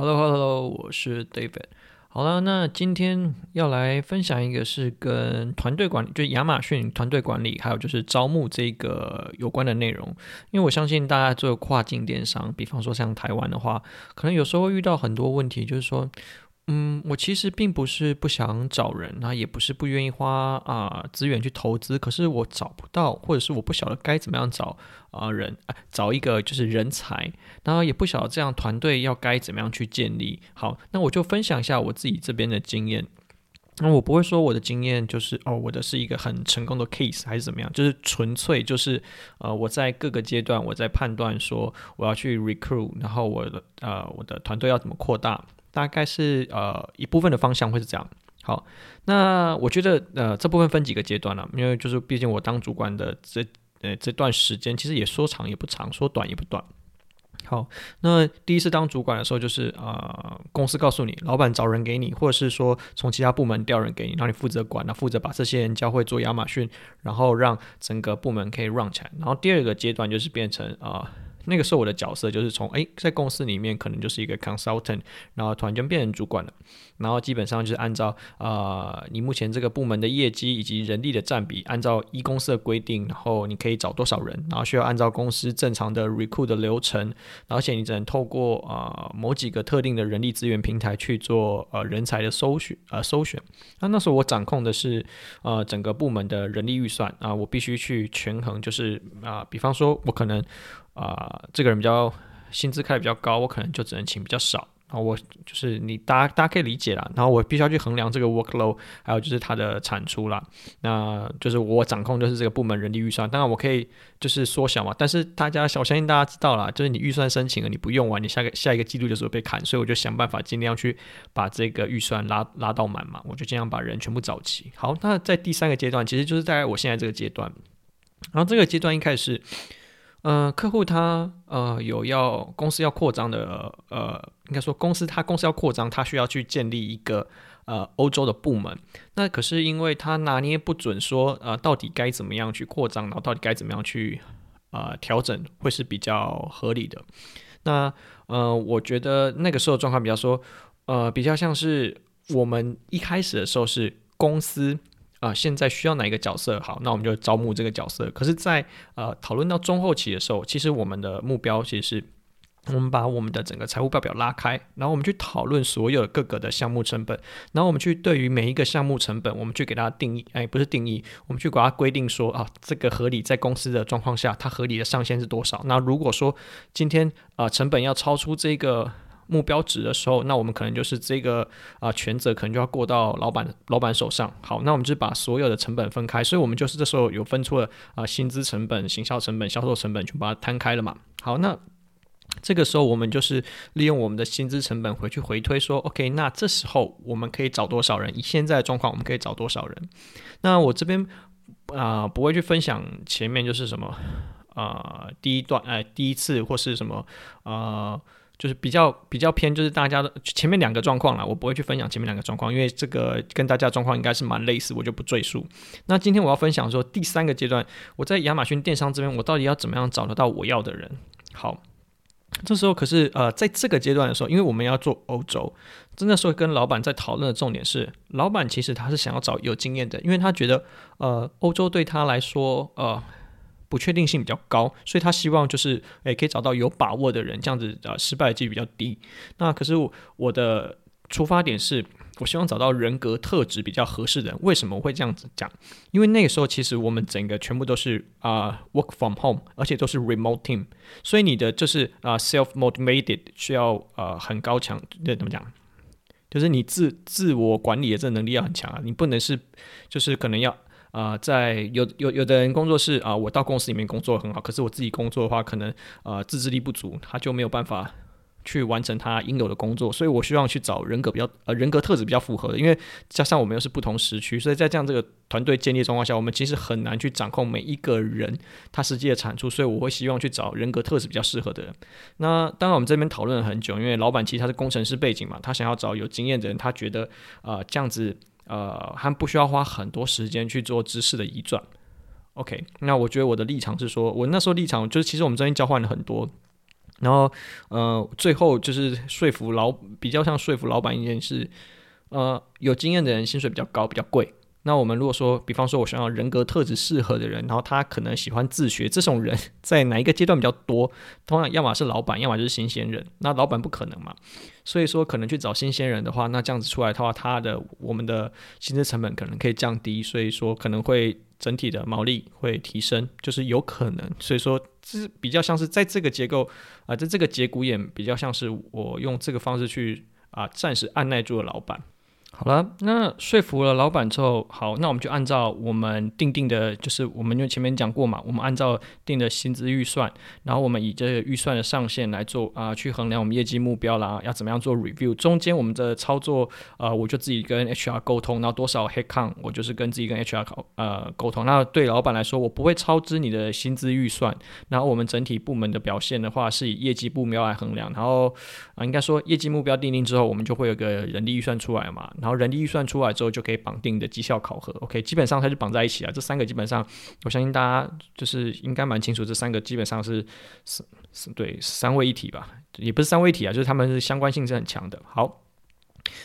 Hello，Hello，hello, 我是 David。好了，那今天要来分享一个是跟团队管理，就亚马逊团队管理，还有就是招募这个有关的内容。因为我相信大家做跨境电商，比方说像台湾的话，可能有时候会遇到很多问题，就是说。嗯，我其实并不是不想找人，那也不是不愿意花啊、资源去投资，可是我找不到，或者是我不晓得该怎么样找啊、呃、人，找一个就是人才，然后也不晓得这样团队要该怎么样去建立。好，那我就分享一下我自己这边的经验。那我不会说我的经验就是哦，我的是一个很成功的 case 还是怎么样，就是纯粹就是呃我在各个阶段我在判断说我要去 recruit，然后我的呃我的团队要怎么扩大。大概是呃一部分的方向会是这样。好，那我觉得呃这部分分几个阶段了，因为就是毕竟我当主管的这呃这段时间其实也说长也不长，说短也不短。好，那第一次当主管的时候，就是呃公司告诉你，老板找人给你，或者是说从其他部门调人给你，让你负责管，那负责把这些人教会做亚马逊，然后让整个部门可以 run 起来。然后第二个阶段就是变成啊。那个时候我的角色就是从诶，在公司里面可能就是一个 consultant，然后突然间变成主管了，然后基本上就是按照、呃、你目前这个部门的业绩以及人力的占比，按照一公司的规定，然后你可以找多少人，然后需要按照公司正常的 recruit 的流程，而且你只能透过啊、呃、某几个特定的人力资源平台去做呃人才的搜寻呃搜选。那那时候我掌控的是呃整个部门的人力预算啊、我必须去权衡，就是啊、比方说我可能。啊、这个人比较薪资开的比较高，我可能就只能请比较少。然后我就是你，大家大家可以理解啦。然后我必须要去衡量这个 workload，还有就是它的产出啦。那就是我掌控就是这个部门人力预算。当然我可以就是缩小嘛，但是大家我相信大家知道啦，就是你预算申请了，你不用完，你下个下一个季度就是会被砍。所以我就想办法尽量去把这个预算拉拉到满嘛。我就尽量把人全部找齐。好，那在第三个阶段，其实就是在我现在这个阶段。然后这个阶段一开始。呃，客户他呃有要公司要扩张的，呃，应该说公司他公司要扩张，他需要去建立一个呃欧洲的部门。那可是因为他拿捏不准说，呃到底该怎么样去扩张，然后到底该怎么样去呃调整，会是比较合理的。那呃，我觉得那个时候状况比较说，呃，比较像是我们一开始的时候是公司。啊、现在需要哪一个角色？好，那我们就招募这个角色。可是在，呃讨论到中后期的时候，其实我们的目标其实是，我们把我们的整个财务报表拉开，然后我们去讨论所有各个的项目成本，然后我们去对于每一个项目成本，我们去给它定义，哎，不是定义，我们去给它规定说啊，这个合理在公司的状况下，它合理的上限是多少？那如果说今天啊、成本要超出这个。目标值的时候，那我们可能就是这个啊、呃，权责可能就要过到老板老板手上。好，那我们就把所有的成本分开，所以我们就是这时候有分出了啊、薪资成本、行销成本、销售成本，就把它摊开了嘛。好，那这个时候我们就是利用我们的薪资成本回去回推说，OK，那这时候我们可以找多少人？以现在的状况，我们可以找多少人？那我这边啊、不会去分享前面就是什么啊、第一段哎、第一次或是什么啊。就是比较比较偏，就是大家的前面两个状况啦，我不会去分享前面两个状况，因为这个跟大家状况应该是蛮类似，我就不赘述。那今天我要分享说第三个阶段，我在亚马逊电商这边，我到底要怎么样找得到我要的人？好，这时候可是呃，在这个阶段的时候，因为我们要做欧洲，真的时候跟老板在讨论的重点是，老板其实他是想要找有经验的，因为他觉得呃，欧洲对他来说呃。不确定性比较高，所以他希望就是诶可以找到有把握的人，这样子呃失败的几率比较低。那可是我，我的出发点是，我希望找到人格特质比较合适的人。为什么我会这样子讲？因为那个时候其实我们整个全部都是啊、work from home，而且都是 remote team，所以你的就是啊、self motivated 需要呃很高强，那怎么讲？就是你自自我管理的这能力要很强啊，你不能是就是可能要。啊、在有有有的人工作是啊、我到公司里面工作很好，可是我自己工作的话，可能呃自制力不足，他就没有办法去完成他应有的工作，所以我希望去找人格比较呃人格特质比较符合的，因为加上我们又是不同时区，所以在这样这个团队建立状况下，我们其实很难去掌控每一个人他实际的产出，所以我会希望去找人格特质比较适合的人。那当然我们这边讨论了很久，因为老板其实他是工程师背景嘛，他想要找有经验的人，他觉得啊、这样子。呃，还不需要花很多时间去做知识的移转。OK，那我觉得我的立场是说，我那时候立场就是，其实我们这边交换了很多然后呃，最后就是说服老比较像说服老板一件事，呃，有经验的人薪水比较高，比较贵。那我们如果说，比方说我想要人格特质适合的人，然后他可能喜欢自学，这种人在哪一个阶段比较多？通常要么是老板，要么就是新鲜人。那老板不可能嘛，所以说可能去找新鲜人的话，那这样子出来的话，他的我们的薪资成本可能可以降低，所以说可能会整体的毛利会提升，就是有可能。所以说这比较像是在这个结构啊、在这个节骨眼比较像是我用这个方式去啊、暂时按耐住了老板。好了，那说服了老板之后，好，那我们就按照我们定定的，就是我们因为前面讲过嘛，我们按照定的薪资预算，然后我们以这个预算的上限来做啊、去衡量我们业绩目标啦，要怎么样做 review，中间我们的操作，呃，我就自己跟 HR 沟通，然后多少 headcount，我就是跟自己跟 HR 呃沟通。那对老板来说，我不会超支你的薪资预算，然后我们整体部门的表现的话，是以业绩目标来衡量，然后啊、应该说业绩目标定定之后，我们就会有个人力预算出来嘛。然后人力预算出来之后，就可以绑定的绩效考核，OK，基本上它就绑在一起啊。这三个基本上，我相信大家就是应该蛮清楚，这三个基本上是是是对三位一体吧，也不是三位一体啊，就是他们是相关性是很强的。好，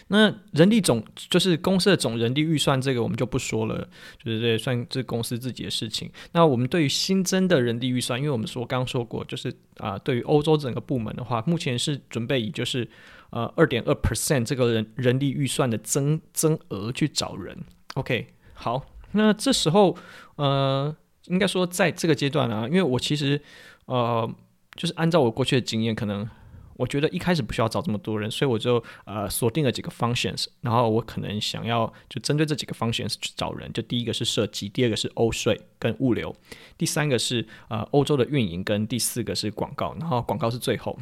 那人力总就是公司的总人力预算，这个我们就不说了，就是这算这公司自己的事情。那我们对于新增的人力预算，因为我们说刚刚说过，就是啊、对于欧洲整个部门的话，目前是准备以就是。呃，二点二 percent 这个人人力预算的增增额去找人，OK，好，那这时候呃，应该说在这个阶段啊，因为我其实呃，就是按照我过去的经验，可能我觉得一开始不需要找这么多人，所以我就呃锁定了几个 functions，然后我可能想要就针对这几个 functions 去找人，就第一个是设计，第二个是欧税跟物流，第三个是呃欧洲的运营，跟第四个是广告，然后广告是最后。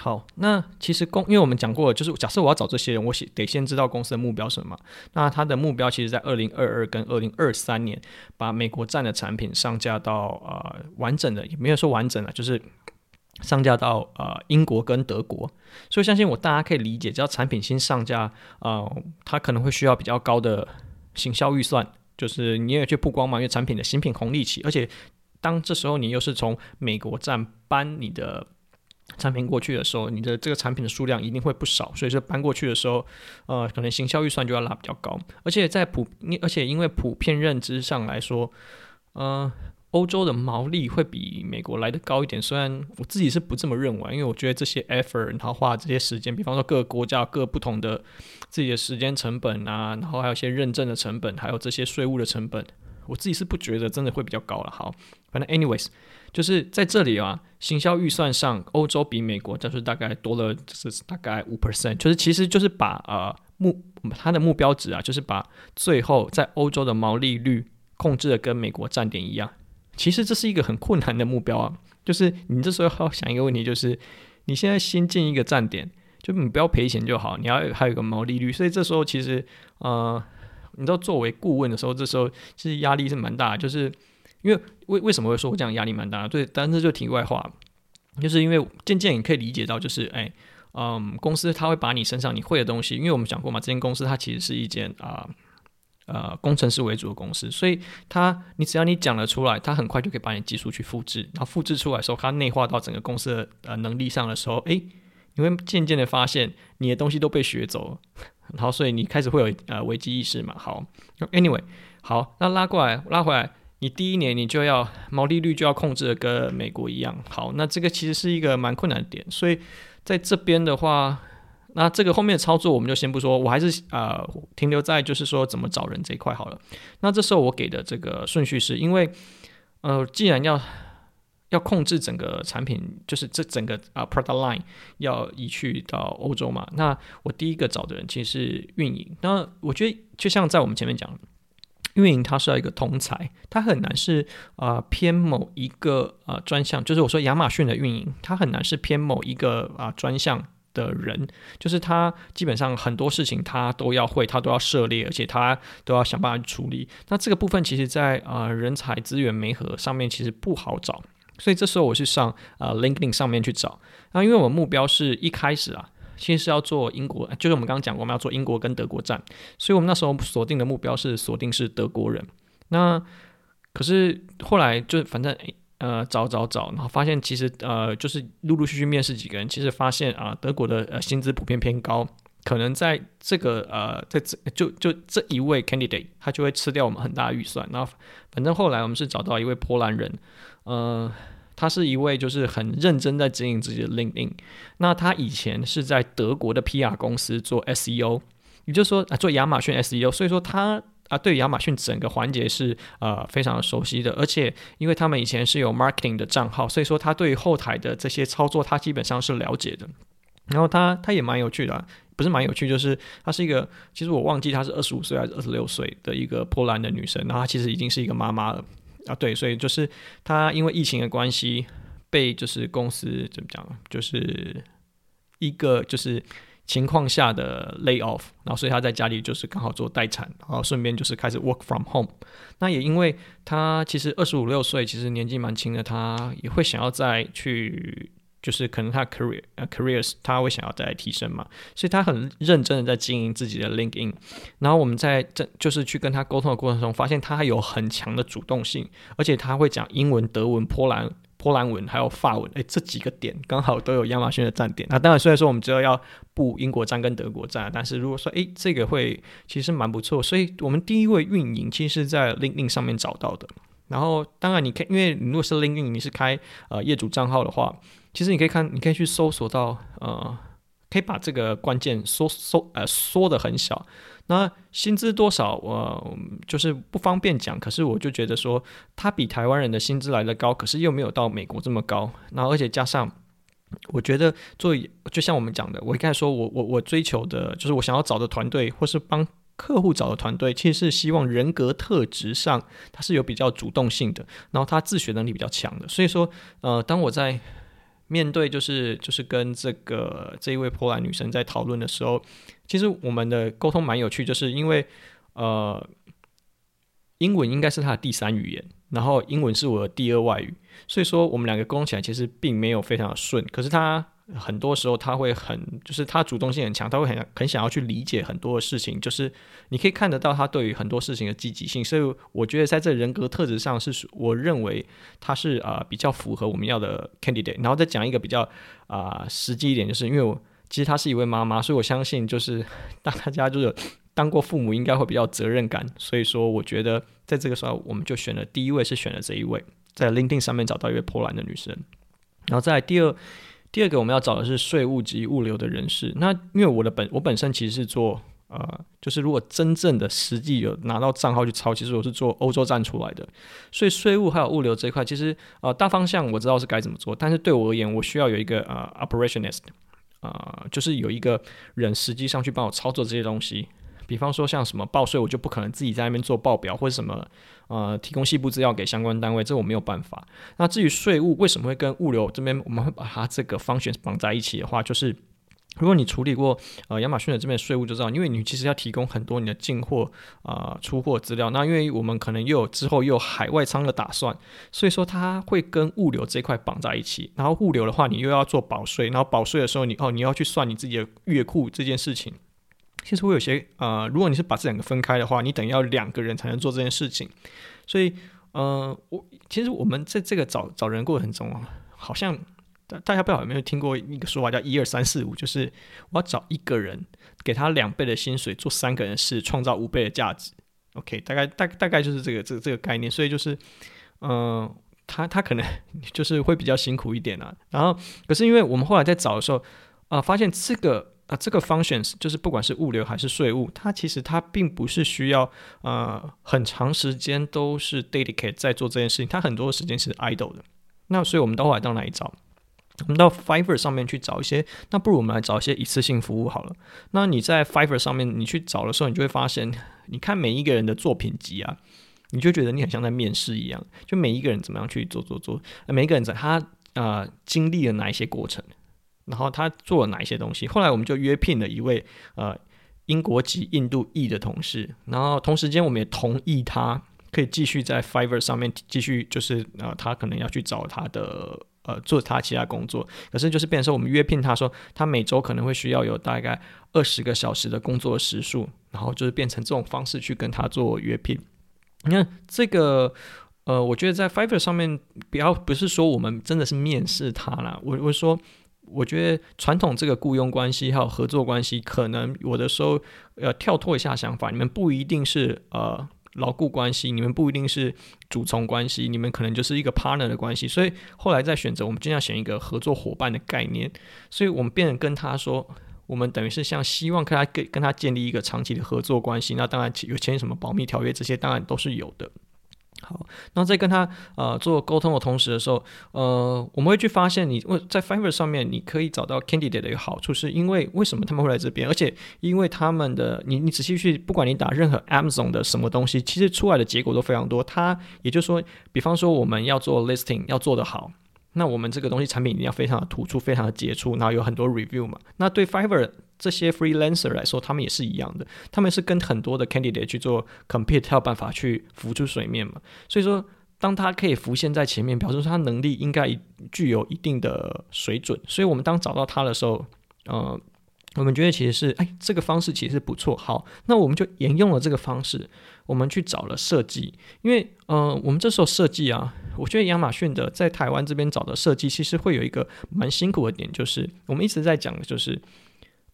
好，那其实公，因为我们讲过，就是假设我要找这些人，我先得先知道公司的目标是什么。那他的目标其实，在二零二二跟二零二三年，把美国站的产品上架到呃完整的，也没有说完整了，就是上架到呃英国跟德国。所以相信我，大家可以理解，只要产品新上架，呃，它可能会需要比较高的行销预算，就是你也去曝光嘛，因为产品的新品红利期，而且当这时候你又是从美国站搬你的。产品过去的时候，你的这个产品的数量一定会不少，所以说搬过去的时候，呃，可能行销预算就要拉比较高。而且在普，而且因为普遍认知上来说，呃，欧洲的毛利会比美国来得高一点。虽然我自己是不这么认为，因为我觉得这些 effort，然后花这些时间，比方说各个国家各不同的自己的时间成本啊，然后还有一些认证的成本，还有这些税务的成本，我自己是不觉得真的会比较高了。好，反正 anyways。就是在这里啊，行销预算上，欧洲比美国就是大概多了，就是大概五 percent，就是其实就是把呃目它的目标值啊，就是把最后在欧洲的毛利率控制的跟美国站点一样。其实这是一个很困难的目标啊，就是你这时候要想一个问题，就是你现在新进一个站点，就你不要赔钱就好，你要还有一个毛利率，所以这时候其实呃，你知道作为顾问的时候，这时候其实压力是蛮大，就是。因为为为什么会说我这样压力蛮大？对，但是就题外话，就是因为渐渐你可以理解到，就是哎，嗯，公司它会把你身上你会的东西，因为我们讲过嘛，这间公司它其实是一间啊呃，工程师为主的公司，所以它你只要你讲了出来，它很快就可以把你技术去复制，然后复制出来的时候，它内化到整个公司的呃能力上的时候，哎，你会渐渐的发现你的东西都被学走了，然后所以你开始会有呃危机意识嘛。好，Anyway，好，那拉过来拉回来。你第一年你就要毛利率就要控制的跟美国一样好，那这个其实是一个蛮困难的点，所以在这边的话，那这个后面的操作我们就先不说，我还是呃停留在就是说怎么找人这一块好了。那这时候我给的这个顺序是因为呃既然要要控制整个产品，就是这整个啊、product line 要移去到欧洲嘛，那我第一个找的人其实是运营。那我觉得就像在我们前面讲。运营它是要一个通才，它很难是啊、偏某一个啊、专项，就是我说亚马逊的运营，它很难是偏某一个啊、专项的人，就是他基本上很多事情他都要会，他都要涉猎，而且他都要想办法去处理。那这个部分其实在啊、人才资源媒合上面其实不好找，所以这时候我是上啊、LinkedIn 上面去找。那因为我目标是一开始啊。其实是要做英国，就是我们刚刚讲过，我们要做英国跟德国站，所以我们那时候锁定的目标是锁定是德国人。那可是后来就反正呃找找找，然后发现其实呃就是陆陆续续面试几个人，其实发现啊、德国的呃薪资普遍偏高，可能在这个呃在这就就这一位 candidate 他就会吃掉我们很大的预算。然后反正后来我们是找到一位波兰人，呃。他是一位就是很认真在经营自己的 LinkedIn，那他以前是在德国的 PR 公司做 SEO，也就是说啊做亚马逊 SEO，所以说他啊对亚马逊整个环节是呃非常熟悉的，而且因为他们以前是有 marketing 的账号，所以说他对于后台的这些操作他基本上是了解的。然后他他也蛮有趣的，不是蛮有趣，就是他是一个其实我忘记他是二十五岁还是二十六岁的一个波兰的女生，然后她其实已经是一个妈妈了。啊，对，所以就是他因为疫情的关系，被就是公司怎么讲，就是一个就是情况下的 lay off，然后所以他在家里就是刚好做待产，然后顺便就是开始 work from home。那也因为他其实二十五六岁，其实年纪蛮轻的，他也会想要再去。就是可能他 career 呃 careers 他会想要再提升嘛，所以他很认真的在经营自己的 LinkedIn。然后我们在这就是去跟他沟通的过程中，发现他还有很强的主动性，而且他会讲英文、德文、波兰波兰文还有法文，诶，这几个点刚好都有亚马逊的站点。那当然，虽然说我们知道要布英国站跟德国站，但是如果说诶这个会其实蛮不错，所以我们第一位运营其实是在 LinkedIn 上面找到的。然后当然你可以，因为你如果是 LinkedIn 你是开呃业主账号的话。其实你可以看，你可以去搜索到，呃，可以把这个关键缩缩呃缩得很小。那薪资多少，我、就是不方便讲。可是我就觉得说，他比台湾人的薪资来得高，可是又没有到美国这么高。然后而且加上，我觉得做就像我们讲的，我一开始说我我我追求的就是我想要找的团队，或是帮客户找的团队，其实是希望人格特质上他是有比较主动性的，然后他自学能力比较强的。所以说，呃，当我在面对就是就是跟这个这一位波兰女生在讨论的时候，其实我们的沟通蛮有趣，就是因为呃，英文应该是她的第三语言，然后英文是我的第二外语，所以说我们两个沟通起来其实并没有非常的顺，可是她。很多时候他会很，就是他主动性很强，他会很很想要去理解很多的事情，就是你可以看得到他对于很多事情的积极性，所以我觉得在这人格特质上是我认为他是啊、比较符合我们要的 candidate。然后再讲一个比较啊、实际一点，就是因为我其实她是一位妈妈，所以我相信就是大家就是当过父母应该会比较责任感，所以说我觉得在这个时候我们就选了第一位是选了这一位，在 LinkedIn 上面找到一位波兰的女生，然后再来第二。第二个我们要找的是税务及物流的人士。那因为我的本我本身其实是做呃，就是如果真正的实际有拿到账号去抄，其实我是做欧洲站出来的。所以税务还有物流这一块，其实呃大方向我知道是该怎么做，但是对我而言，我需要有一个呃 operationist，啊、呃，就是有一个人实际上去帮我操作这些东西。比方说像什么报税，我就不可能自己在那边做报表或者什么，呃，提供细部资料给相关单位，这我没有办法。那至于税务为什么会跟物流这边我们会把它这个 function 绑在一起的话，就是如果你处理过呃亚马逊的这边税务就知道，因为你其实要提供很多你的进货啊、出货资料，那因为我们可能又有之后又有海外仓的打算，所以说它会跟物流这块绑在一起。然后物流的话，你又要做保税，然后保税的时候你哦你要去算你自己的月库这件事情。其实会有些呃，如果你是把这两个分开的话，你等于要两个人才能做这件事情。所以，呃，我其实我们在这个找找人过程中啊，好像大大家不知道有没有听过一个说法叫一二三四五，就是我要找一个人，给他两倍的薪水，做三个人事，创造五倍的价值。OK，大概大大概就是这个这个这个概念。所以就是，嗯、呃，他他可能 就是会比较辛苦一点啊。然后，可是因为我们后来在找的时候啊、呃，发现这个。啊，这个 functions 就是不管是物流还是税务，它其实它并不是需要呃很长时间都是 dedicate 在做这件事情，它很多时间是 idle 的。那所以我们到后来到哪里找？我们到 Fiverr 上面去找一些，那不如我们来找一些一次性服务好了。那你在 Fiverr 上面你去找的时候，你就会发现，你看每一个人的作品集啊，你就觉得你很像在面试一样，就每一个人怎么样去做做做，每一个人在他呃经历了哪一些过程。然后他做了哪一些东西？后来我们就约聘了一位呃英国籍印度裔的同事，然后同时间我们也同意他可以继续在 Fiverr 上面继续，就是呃他可能要去找他的呃做他其他工作，可是就是变成说我们约聘他说他每周可能会需要有大概二十个小时的工作时数，然后就是变成这种方式去跟他做约聘。你看这个。呃，我觉得在 Fiverr 上面，不要不是说我们真的是面试他啦，我我说，我觉得传统这个雇佣关系还有合作关系，可能有的时候呃跳脱一下想法，你们不一定是呃。牢固关系，你们不一定是主从关系，你们可能就是一个 partner 的关系。所以后来再选择，我们尽量选一个合作伙伴的概念。所以我们变成跟他说，我们等于是像希望跟他跟跟他建立一个长期的合作关系。那当然有签什么保密条约，这些当然都是有的。好，那在跟他呃做沟通的同时的时候，呃，我们会去发现你，你在 Fiverr 上面你可以找到 candidate 的一个好处，是因为为什么他们会来这边？而且因为他们的，你你仔细去，不管你打任何 Amazon 的什么东西，其实出来的结果都非常多。他也就是说，比方说我们要做 listing 要做得好，那我们这个东西产品一定要非常的突出，非常的杰出，然后有很多 review 嘛。那对 Fiverr 这些 freelancer 来说，他们也是一样的，他们是跟很多的 candidate 去做 compete，才有办法去浮出水面嘛。所以说，当他可以浮现在前面，表示说他能力应该具有一定的水准。所以我们当找到他的时候，呃，我们觉得其实是，哎，这个方式其实不错。好，那我们就沿用了这个方式，我们去找了设计，因为，呃，我们这时候设计啊，我觉得亚马逊的在台湾这边找的设计，其实会有一个蛮辛苦的点，就是我们一直在讲的就是。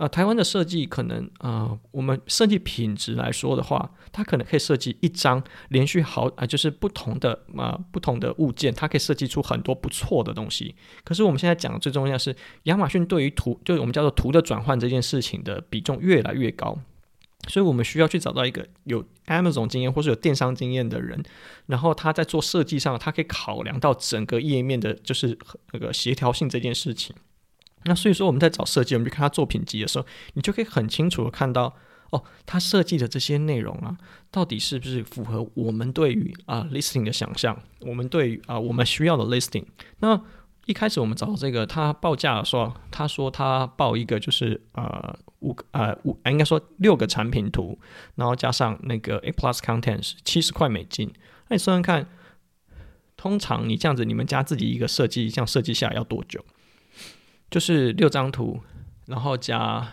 台湾的设计可能啊、呃，我们设计品质来说的话，它可能可以设计一张连续好啊、就是不同的啊、不同的物件，它可以设计出很多不错的东西。可是我们现在讲的最重要的是，亚马逊对于图，就是我们叫做图的转换这件事情的比重越来越高，所以我们需要去找到一个有 Amazon 经验或是有电商经验的人，然后他在做设计上，他可以考量到整个页面的，就是那个协调性这件事情。那所以说我们在找设计，我们去看他作品集的时候，你就可以很清楚的看到，哦，他设计的这些内容啊，到底是不是符合我们对于啊 listing 的想象，我们对于啊我们需要的 listing。那一开始我们找这个，他报价的时候，他说他报一个就是呃五个呃五，应该说六个产品图，然后加上那个 A plus content 是七十块美金。那你算算看，通常你这样子，你们家自己一个设计，这样设计下来要多久？就是六张图，然后加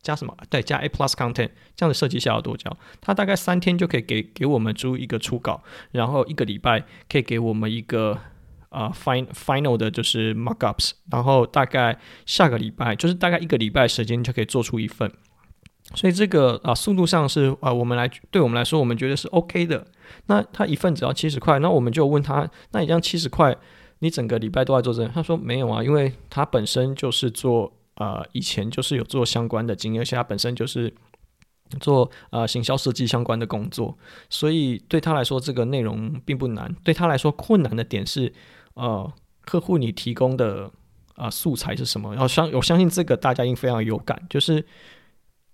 加什么？对，加 A plus content，这样的设计下要多久？他大概三天就可以给给我们出一个初稿，然后一个礼拜可以给我们一个啊、呃、final final 的就是 markups，然后大概下个礼拜就是大概一个礼拜时间就可以做出一份。所以这个啊速度上是啊我们来对我们来说我们觉得是 OK 的。那他一份只要七十块，那我们就问他，那你这样七十块？你整个礼拜都在做这个？他说没有啊，因为他本身就是做呃，以前就是有做相关的经验，而且他本身就是做呃行销设计相关的工作，所以对他来说这个内容并不难。对他来说困难的点是呃，客户你提供的啊、呃、素材是什么？然后相我相信这个大家应非常有感，就是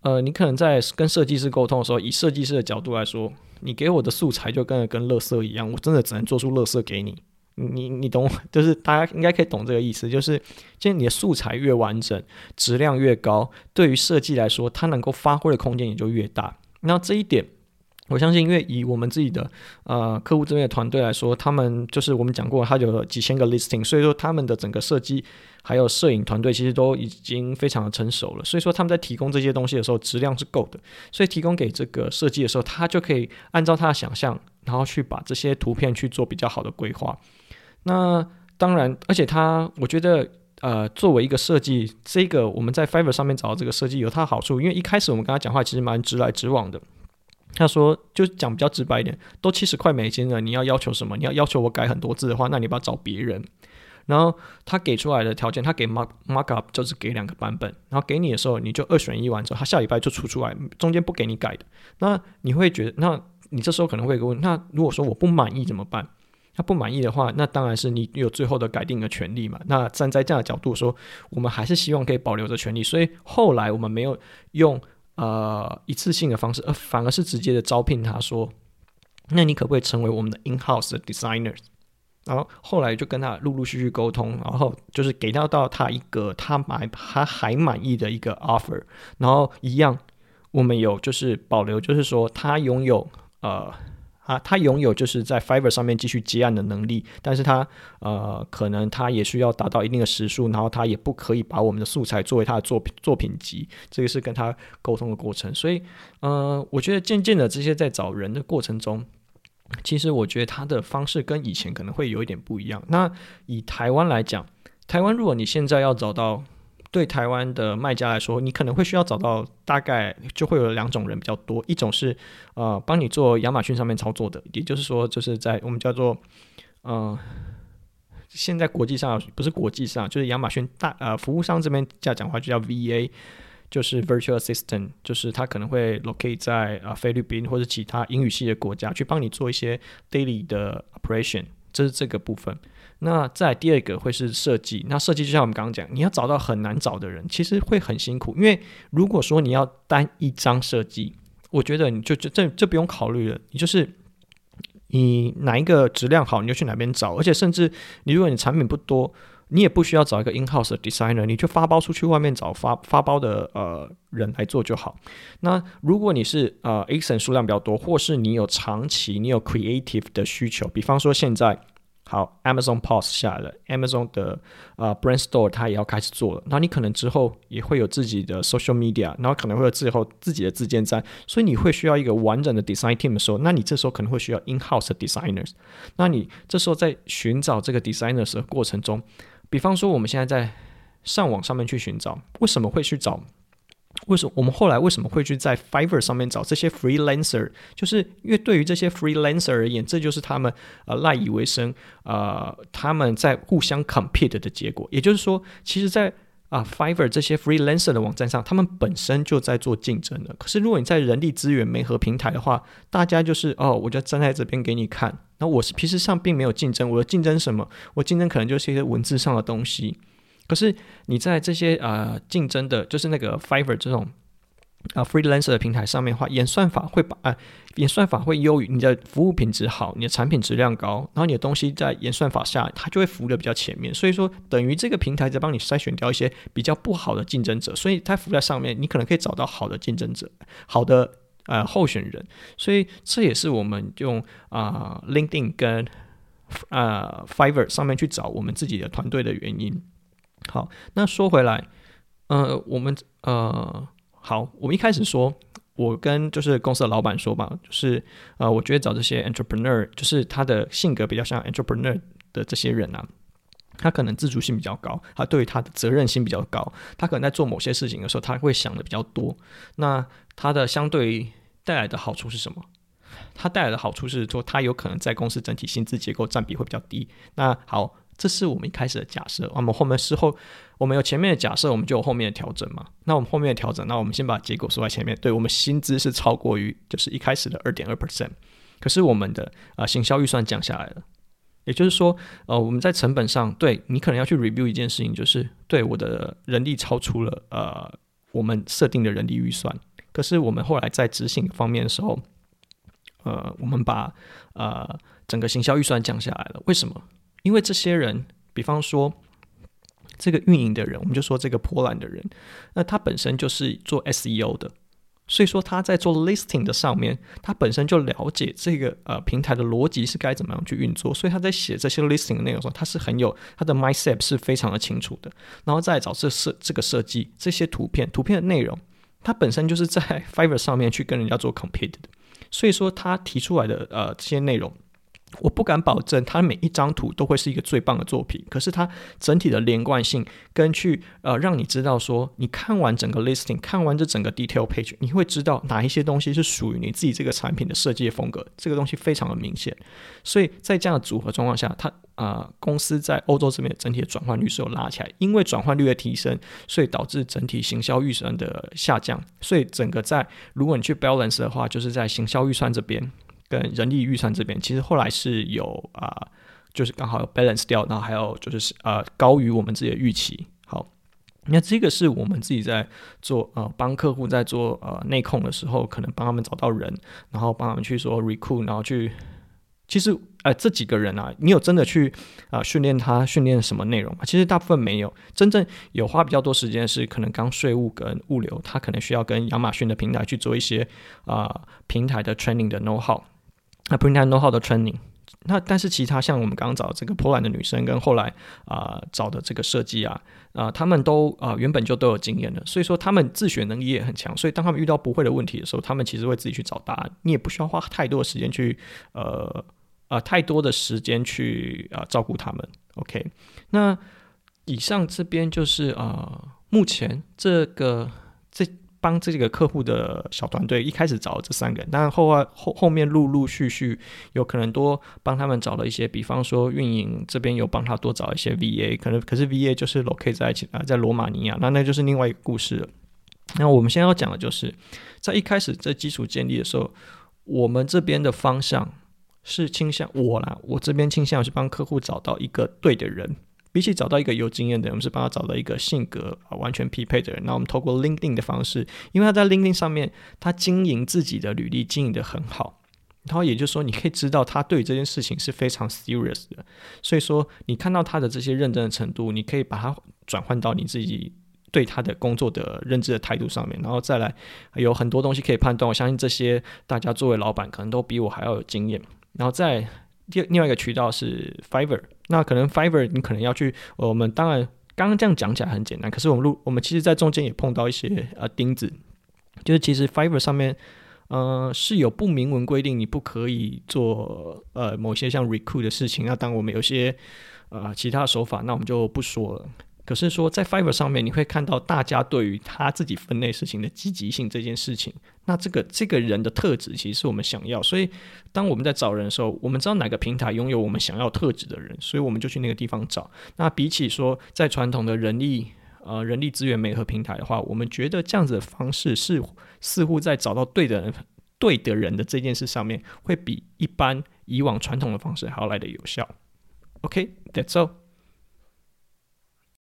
呃，你可能在跟设计师沟通的时候，以设计师的角度来说，你给我的素材就跟跟垃圾一样，我真的只能做出垃圾给你。你你懂，就是大家应该可以懂这个意思，就是今天你的素材越完整，质量越高，对于设计来说，它能够发挥的空间也就越大。那这一点，我相信，因为以我们自己的呃客户这边的团队来说，他们就是我们讲过，他有几千个 listing，所以说他们的整个设计还有摄影团队其实都已经非常的成熟了。所以说他们在提供这些东西的时候，质量是够的。所以提供给这个设计的时候，他就可以按照他的想象，然后去把这些图片去做比较好的规划。那当然，而且他，我觉得，呃，作为一个设计，这个我们在 Fiverr 上面找到这个设计有它的好处，因为一开始我们跟他讲话其实蛮直来直往的。他说，就讲比较直白一点，都七十块美金了，你要要求什么？你要要求我改很多字的话，那你不要找别人。然后他给出来的条件，他给 mark markup 就是给两个版本，然后给你的时候，你就二选一完之后，他下礼拜就出出来，中间不给你改的。那你会觉得，那你这时候可能会问，那如果说我不满意怎么办？他不满意的话，那当然是你有最后的改定的权利嘛。那站在这样的角度说，我们还是希望可以保留着权利。所以后来我们没有用呃一次性的方式，而反而是直接的招聘他说，那你可不可以成为我们的 in-house 的 designer？然后后来就跟他陆陆续续沟通，然后就是给到到他一个他买他还满意的一个 offer。然后一样，我们有就是保留，就是说他拥有呃。啊，他拥有就是在 Fiverr 上面继续接案的能力，但是他呃，可能他也需要达到一定的时数，然后他也不可以把我们的素材作为他的作品作品集，这个是跟他沟通的过程。所以，呃，我觉得渐渐的这些在找人的过程中，其实我觉得他的方式跟以前可能会有一点不一样。那以台湾来讲，台湾如果你现在要找到对台湾的卖家来说，你可能会需要找到大概就会有两种人比较多，一种是呃帮你做亚马逊上面操作的，也就是说就是在我们叫做呃现在国际上不是国际上，就是亚马逊大呃服务商这边这样讲话就叫 VA。就是 virtual assistant，就是他可能会 locate 在啊菲律宾或者其他英语系的国家，去帮你做一些 daily 的 operation，这是这个部分。那再第二个会是设计，那设计就像我们刚刚讲，你要找到很难找的人，其实会很辛苦，因为如果说你要单一张设计，我觉得你就这这这不用考虑了，你就是你哪一个质量好，你就去哪边找，而且甚至你如果你产品不多。你也不需要找一个 in-house 的 designer，你就发包出去外面找发发包的呃人来做就好。那如果你是呃 ASIN 数量比较多，或是你有长期你有 creative 的需求，比方说现在好 Amazon POS 下来了，Amazon 的呃 Brand Store 它也要开始做了，那你可能之后也会有自己的 social media，然后可能会有之后自己的自建站，所以你会需要一个完整的 design team 的时候，那你这时候可能会需要 in-house 的 designers。那你这时候在寻找这个 designers 的过程中，比方说，我们现在在上网上面去寻找，为什么会去找？为什么我们后来为什么会去在 Fiverr 上面找这些 freelancer？就是因为对于这些 freelancer 而言，这就是他们呃赖以为生，呃他们在互相 compete 的结果。也就是说，其实在，啊 Fiverr 这些 freelancer 的网站上，他们本身就在做竞争的。可是如果你在人力资源媒合平台的话，大家就是哦，我就站在这边给你看。那我是其实上并没有竞争，我的竞争什么？我竞争可能就是一些文字上的东西。可是你在这些呃竞争的，就是那个 Fiverr 这种啊、freelancer 的平台上面的话，演算法会把啊、演算法会优于你的服务品质好，你的产品质量高，然后你的东西在演算法下，它就会浮得比较前面。所以说，等于这个平台在帮你筛选掉一些比较不好的竞争者，所以它浮在上面，你可能可以找到好的竞争者，好的。呃，候选人，所以这也是我们用啊、LinkedIn 跟啊、呃、Fiverr 上面去找我们自己的团队的原因。好，那说回来，呃，我们呃，好，我们一开始说，我跟就是公司的老板说吧，就是呃，我觉得找这些 entrepreneur，就是他的性格比较像 entrepreneur 的这些人啊。他可能自主性比较高，他对于他的责任心比较高，他可能在做某些事情的时候，他会想的比较多。那他的相对带来的好处是什么？他带来的好处是说，他有可能在公司整体薪资结构占比会比较低。那好，这是我们一开始的假设。我们后面事后，我们有前面的假设，我们就有后面的调整嘛。那我们后面的调整，那我们先把结果说在前面。对，我们薪资是超过于就是一开始的二点二 percent，可是我们的啊、呃、行销预算降下来了。也就是说，呃，我们在成本上，对你可能要去 review 一件事情，就是对我的人力超出了呃我们设定的人力预算。可是我们后来在执行方面的时候，呃，我们把呃整个行销预算降下来了。为什么？因为这些人，比方说这个运营的人，我们就说这个波兰的人，那他本身就是做 SEO 的。所以说他在做 listing 的上面，他本身就了解这个呃平台的逻辑是该怎么样去运作，所以他在写这些 listing 的内容的时候，他是很有他的 mindset 是非常的清楚的。然后再找这设这个设计这些图片图片的内容，他本身就是在 Fiverr 上面去跟人家做 compete 的，所以说他提出来的呃这些内容。我不敢保证它每一张图都会是一个最棒的作品，可是它整体的连贯性跟去呃让你知道说，你看完整个 listing，看完这整个 detail page，你会知道哪一些东西是属于你自己这个产品的设计风格，这个东西非常的明显。所以在这样的组合状况下，它啊、呃、公司在欧洲这边整体的转换率是有拉起来，因为转换率的提升，所以导致整体行销预算的下降，所以整个在如果你去 balance 的话，就是在行销预算这边。跟人力预算这边，其实后来是有啊、就是刚好有 balance 掉，然后还有就是呃高于我们自己的预期。好，那这个是我们自己在做呃帮客户在做呃内控的时候，可能帮他们找到人，然后帮他们去说 recruit，然后去其实呃这几个人啊，你有真的去啊、呃、训练他训练什么内容吗？其实大部分没有，真正有花比较多时间是可能刚税务跟物流，他可能需要跟亚马逊的平台去做一些啊、平台的 training 的 know how。Aprintano 号的 training，那但是其他像我们刚刚找这个波兰的女生，跟后来啊、找的这个设计啊啊、呃，他们都啊、原本就都有经验的，所以说他们自学能力也很强。所以当他们遇到不会的问题的时候，他们其实会自己去找答案。你也不需要花太多的时间去呃呃太多的时间去啊、照顾他们。OK，那以上这边就是啊、目前这个。帮这个客户的小团队一开始找了这三个人，但后来后后面陆陆续续有可能多帮他们找了一些，比方说运营这边有帮他多找一些 VA，可能可是 VA 就是 locate 在啊在罗马尼亚，那那就是另外一个故事了。那我们现在要讲的就是在一开始在基础建立的时候，我们这边的方向是倾向我啦，我这边倾向是帮客户找到一个对的人。比起找到一个有经验的人，我们是帮他找到一个性格啊完全匹配的人。那我们透过 LinkedIn 的方式，因为他在 LinkedIn 上面，他经营自己的履历经营得很好，然后也就是说，你可以知道他对这件事情是非常 serious 的。所以说，你看到他的这些认真的程度，你可以把它转换到你自己对他的工作的认知的态度上面，然后再来有很多东西可以判断。我相信这些大家作为老板，可能都比我还要有经验。然后再第另外一个渠道是 Fiverr。那可能 Fiverr 你可能要去，我们当然刚刚这样讲起来很简单，可是我们录我们其实在中间也碰到一些呃钉子，就是其实 Fiverr 上面呃是有不明文规定你不可以做呃某些像 recruit 的事情，那当我们有些呃其他手法，那我们就不说了。可是说，在 Fiverr 上面，你会看到大家对于他自己分内事情的积极性这件事情。那这个这个人的特质，其实是我们想要。所以，当我们在找人的时候，我们知道哪个平台拥有我们想要特质的人，所以我们就去那个地方找。那比起说在传统的人力呃人力资源媒合平台的话，我们觉得这样子的方式是似乎在找到对的人对的人的这件事上面，会比一般以往传统的方式还要来得有效。OK，that's all。